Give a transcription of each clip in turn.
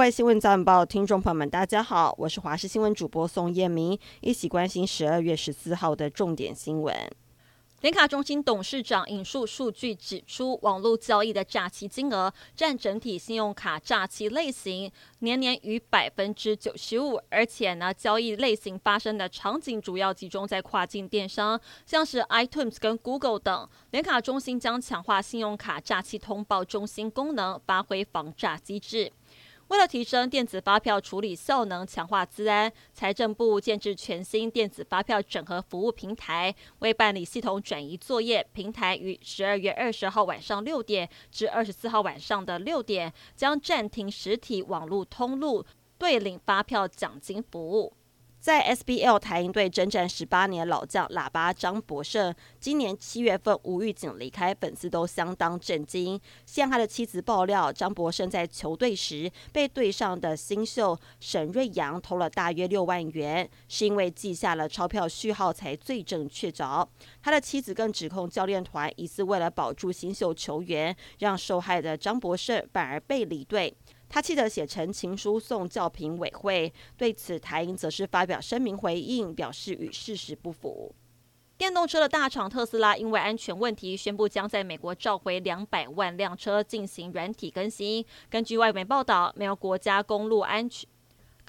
外新闻早晚报听众朋友们，大家好，我是华视新闻主播宋燕明，一起关心十二月十四号的重点新闻。联卡中心董事长引述数据指出，网络交易的诈欺金额占整体信用卡诈欺类型年年逾百分之九十五，而且呢，交易类型发生的场景主要集中在跨境电商，像是 iTunes 跟 Google 等。联卡中心将强化信用卡诈欺通报中心功能，发挥防诈机制。为了提升电子发票处理效能，强化资安，财政部建置全新电子发票整合服务平台。为办理系统转移作业，平台于十二月二十号晚上六点至二十四号晚上的六点，将暂停实体网络通路兑领发票奖金服务。在 SBL 台银队征战十八年老将喇叭张博胜，今年七月份无预警离开，粉丝都相当震惊。现他的妻子爆料，张博胜在球队时被队上的新秀沈瑞阳偷了大约六万元，是因为记下了钞票序号才罪证确凿。他的妻子更指控教练团疑似为了保住新秀球员，让受害的张博胜反而被离队。他气得写成情书送教评委会，对此台英则是发表声明回应，表示与事实不符。电动车的大厂特斯拉因为安全问题，宣布将在美国召回两百万辆车进行软体更新。根据外媒报道，没有国家公路安全。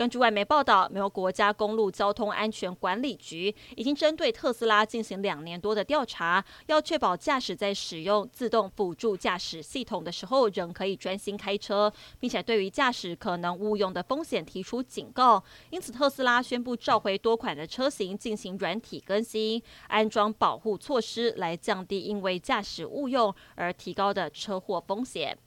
根据外媒报道，美国国家公路交通安全管理局已经针对特斯拉进行两年多的调查，要确保驾驶在使用自动辅助驾驶系统的时候仍可以专心开车，并且对于驾驶可能误用的风险提出警告。因此，特斯拉宣布召回多款的车型进行软体更新，安装保护措施来降低因为驾驶误用而提高的车祸风险。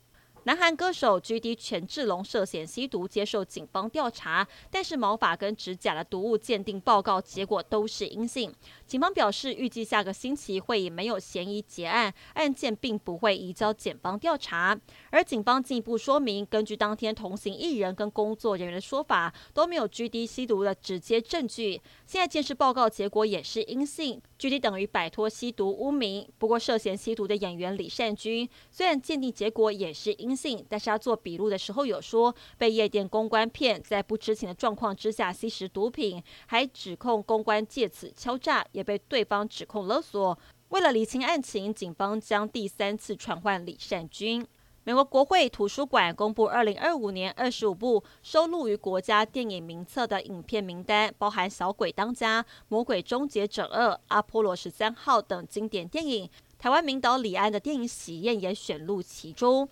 南韩歌手 GD 权志龙涉嫌吸毒，接受警方调查，但是毛发跟指甲的毒物鉴定报告结果都是阴性。警方表示，预计下个星期会以没有嫌疑结案，案件并不会移交检方调查。而警方进一步说明，根据当天同行艺人跟工作人员的说法，都没有 GD 吸毒的直接证据。现在鉴识报告结果也是阴性，GD 等于摆脱吸毒污名。不过，涉嫌吸毒的演员李善均，虽然鉴定结果也是阴信，但是他做笔录的时候有说被夜店公关骗，在不知情的状况之下吸食毒品，还指控公关借此敲诈，也被对方指控勒索。为了厘清案情，警方将第三次传唤李善均。美国国会图书馆公布二零二五年二十五部收录于国家电影名册的影片名单，包含《小鬼当家》《魔鬼终结者二》《阿波罗十三号》等经典电影。台湾名导李安的电影《喜宴》也选入其中。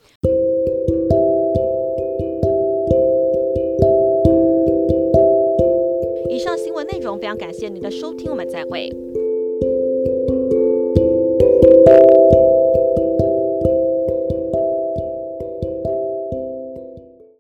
常感谢您的收听，我们再会。